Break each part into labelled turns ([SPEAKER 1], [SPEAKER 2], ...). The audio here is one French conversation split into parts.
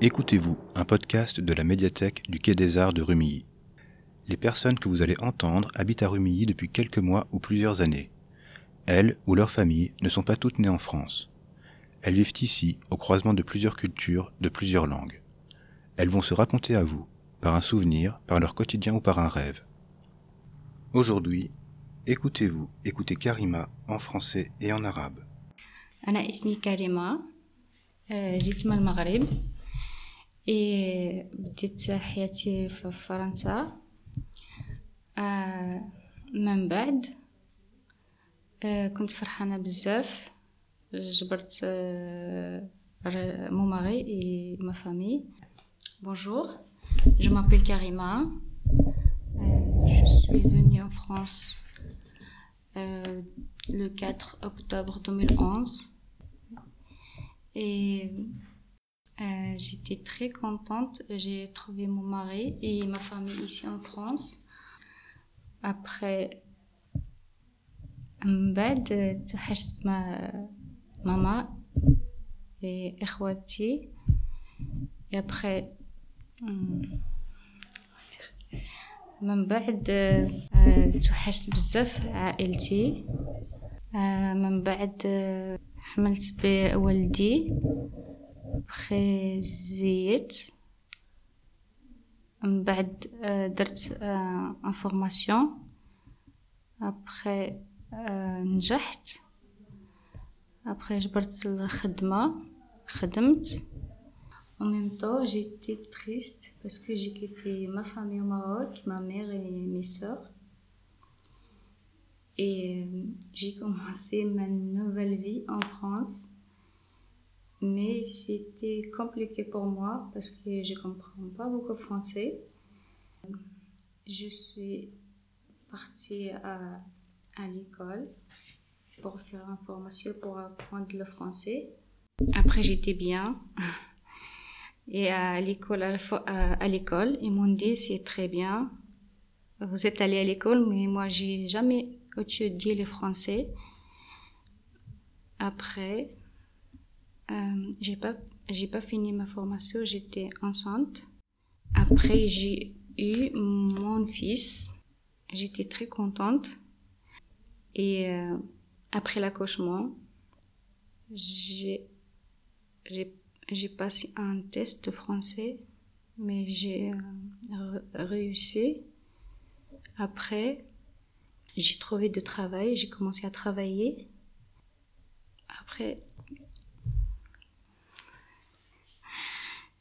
[SPEAKER 1] Écoutez-vous, un podcast de la médiathèque du Quai des Arts de Rumilly. Les personnes que vous allez entendre habitent à Rumilly depuis quelques mois ou plusieurs années. Elles ou leurs familles ne sont pas toutes nées en France. Elles vivent ici au croisement de plusieurs cultures, de plusieurs langues. Elles vont se raconter à vous, par un souvenir, par leur quotidien ou par un rêve. Aujourd'hui, écoutez-vous, écoutez Karima en français et en arabe.
[SPEAKER 2] Ana ismi Karima, euh, إيه، بديت حياتي في فرنسا آه، من بعد آه، كنت فرحانة بزاف جبرت آه، ر- mon mari et ma famille. Bonjour, je m'appelle Karima. Euh, je suis venue en France euh, le 4 octobre 2011 et euh, j'étais très contente. J'ai trouvé mon mari et ma famille ici en France. Après, من بعد توحشت مع ماما et إخواتي et après hum, من بعد آه، توحشت بزاف عائلتي آه، من بعد آه، حملت بولدي بخي زيت من بعد آه، درت ان فورماسيون ابخي نجحت ابخي جبرت الخدمة خدمت En même temps, j'étais triste parce que j'ai quitté ma famille au Maroc, ma mère et mes sœurs. Et euh, j'ai commencé ma nouvelle vie en France. Mais c'était compliqué pour moi parce que je comprends pas beaucoup français. Je suis partie à, à l'école pour faire une formation pour apprendre le français. Après, j'étais bien. Et à l'école, à l'école, ils m'ont dit c'est très bien. Vous êtes allé à l'école, mais moi j'ai jamais étudié le français. Après, euh, j'ai pas j'ai pas fini ma formation, j'étais enceinte. Après, j'ai eu mon fils. J'étais très contente. Et euh, après l'accouchement, j'ai passé un test français, mais j'ai euh, réussi. Après, j'ai trouvé du travail, j'ai commencé à travailler. Après,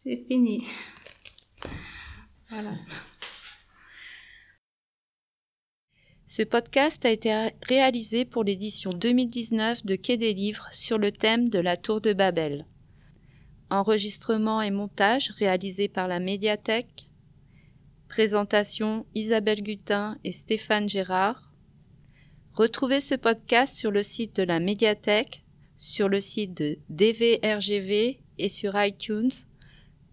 [SPEAKER 2] c'est fini. Voilà.
[SPEAKER 3] Ce podcast a été réalisé pour l'édition 2019 de Quai des Livres sur le thème de la Tour de Babel. Enregistrement et montage réalisé par la médiathèque. Présentation Isabelle Gutin et Stéphane Gérard. Retrouvez ce podcast sur le site de la médiathèque, sur le site de DVRGV et sur iTunes.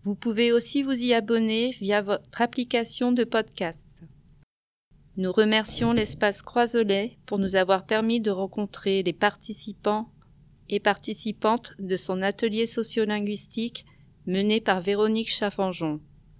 [SPEAKER 3] Vous pouvez aussi vous y abonner via votre application de podcast. Nous remercions l'espace Croiselet pour nous avoir permis de rencontrer les participants et participantes de son atelier sociolinguistique mené par Véronique Chaffanjon.